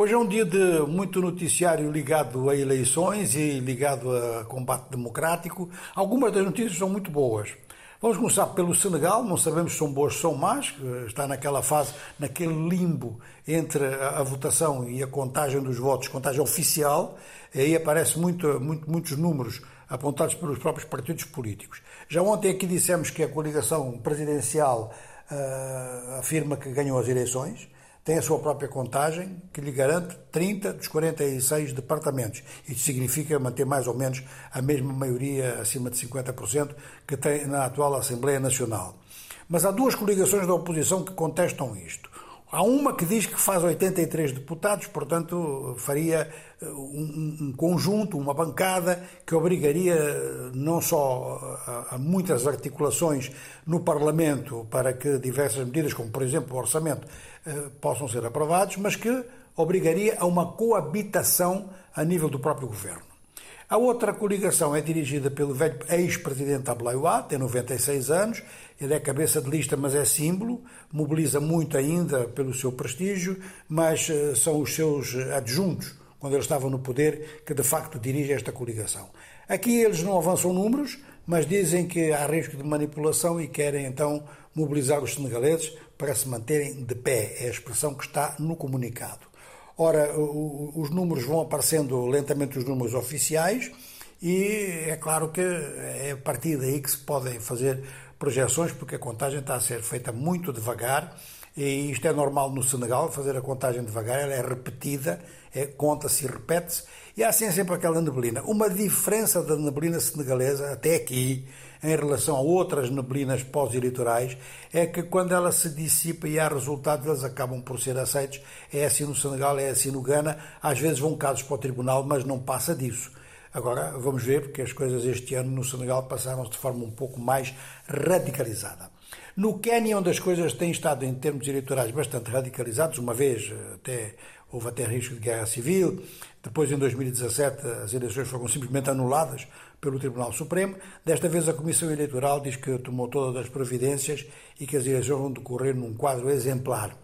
Hoje é um dia de muito noticiário ligado a eleições e ligado a combate democrático. Algumas das notícias são muito boas. Vamos começar pelo Senegal, não sabemos se são boas ou são más, está naquela fase, naquele limbo entre a, votação e a contagem dos votos, contagem oficial, aí aparecem muito, muito, muitos números apontados pelos próprios partidos políticos. Já ontem aqui dissemos que a coligação presidencial uh, afirma que ganhou as eleições, tem a sua própria contagem, que lhe garante 30 dos 46 departamentos. Isto significa manter mais ou menos a mesma maioria, acima de 50%, que tem na atual Assembleia Nacional. Mas há duas coligações da oposição que contestam isto. Há uma que diz que faz 83 deputados, portanto, faria eh, um, um conjunto, uma bancada, que obrigaria eh, não só a, a, muitas articulações no Parlamento para que diversas medidas, como por exemplo o orçamento, eh, possam ser aprovados, mas que obrigaria a uma coabitação a nível do próprio governo. A outra coligação é dirigida pelo velho ex-presidente Ablaïwa, tem 96 anos, ele é cabeça de lista, mas é símbolo, mobiliza muito ainda pelo seu prestígio, mas eh, são os seus adjuntos, quando ele estava no poder, que de facto dirige esta coligação. Aqui eles não avançam números, mas dizem que há risco de manipulação e querem então mobilizar os senegaleses para se manterem de pé. É a expressão que está no comunicado. Ora, os números vão aparecendo lentamente, os números oficiais, e é claro que é a partir daí que se podem fazer projeções, porque a contagem está a ser feita muito devagar, e isto é normal no Senegal, fazer a contagem devagar, ela é repetida, é, conta-se e repete-se, e há assim sempre aquela neblina. Uma diferença da neblina senegalesa, até aqui, em relação a outras neblinas pós-eleitorais é que quando ela se dissipa e há resultados, eles acabam por ser aceitos. É assim no Senegal, é assim no Ghana. Às vezes vão casos para o tribunal, mas não passa disso. Agora vamos ver, porque as coisas este ano no Senegal passaram-se de forma um pouco mais radicalizada. No Quênia, onde as coisas têm estado em termos eleitorais bastante radicalizados, uma vez até houve até risco de guerra civil, depois em 2017 as eleições foram simplesmente anuladas pelo Tribunal Supremo. Desta vez a Comissão Eleitoral diz que tomou todas as providências e que as eleições vão decorrer num quadro exemplar.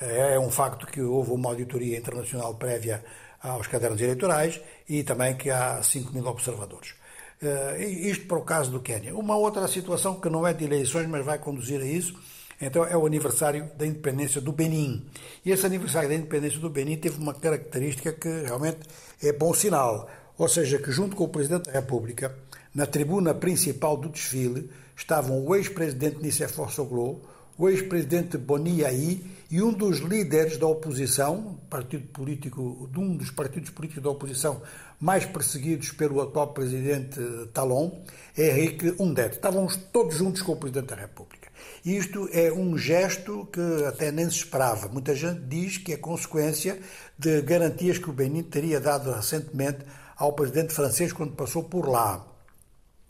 É, é um facto que houve uma auditoria internacional prévia aos cadernos eleitorais e também que há 5 mil observadores. Uh, isto para o caso do Quênia. Uma outra situação que não é de eleições, mas vai conduzir a isso, então é o aniversário da independência do Benin. E esse aniversário da independência do Benin teve uma característica que realmente é bom sinal. Ou seja, que junto com o Presidente da República, na tribuna principal do desfile, estavam o ex-presidente Nicéphore Soglo, o ex-presidente Boni Yahi e um dos líderes da oposição, partido político, de um dos partidos políticos da oposição mais perseguidos pelo atual presidente Talon, Henrique Undet. Estavam todos juntos com o Presidente da República. Isto é um gesto que até nem se esperava. Muita gente diz que é consequência de garantias que o Benin teria dado recentemente ao presidente francês quando passou por lá.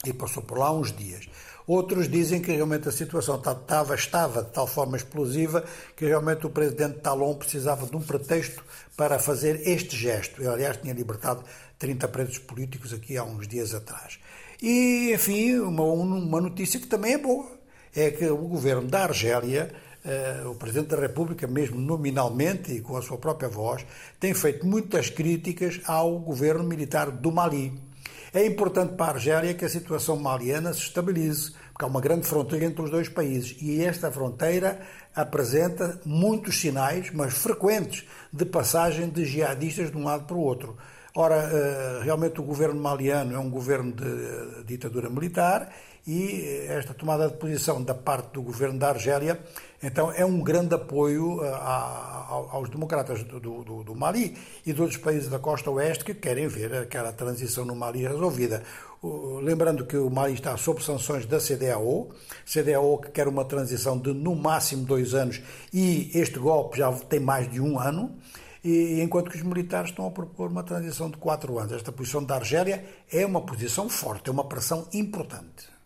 E passou por lá uns dias. Outros dizem que realmente a situação estava, estava de tal forma explosiva que realmente o presidente Talon precisava de um pretexto para fazer este gesto. Ele, aliás, tinha libertado 30 presos políticos aqui há uns dias atrás. E, enfim, uma, uma notícia que também é boa. É que o governo da Argélia Uh, o Presidente da República, mesmo nominalmente e com a sua própria voz, tem feito muitas críticas ao governo militar do Mali. É importante para a Argélia que a situação maliana se estabilize, porque há uma grande fronteira entre os dois países e esta fronteira apresenta muitos sinais, mas frequentes, de passagem de jihadistas de um lado para o outro. Ora, eh, realmente o governo maliano é um governo de ditadura militar e esta tomada de posição da parte do governo da Argélia, então, é um grande apoio eh, aos democratas do, do, do, Mali e de outros países da costa oeste que querem ver aquela transição no Mali resolvida. Lembrando que o Mali está sob sanções da CDAO, CDAO que quer uma transição de no máximo dois anos e este golpe já tem mais de um ano e enquanto que os militares estão a propor uma transição de quatro anos. Esta posição da Argélia é uma posição forte, é uma pressão importante.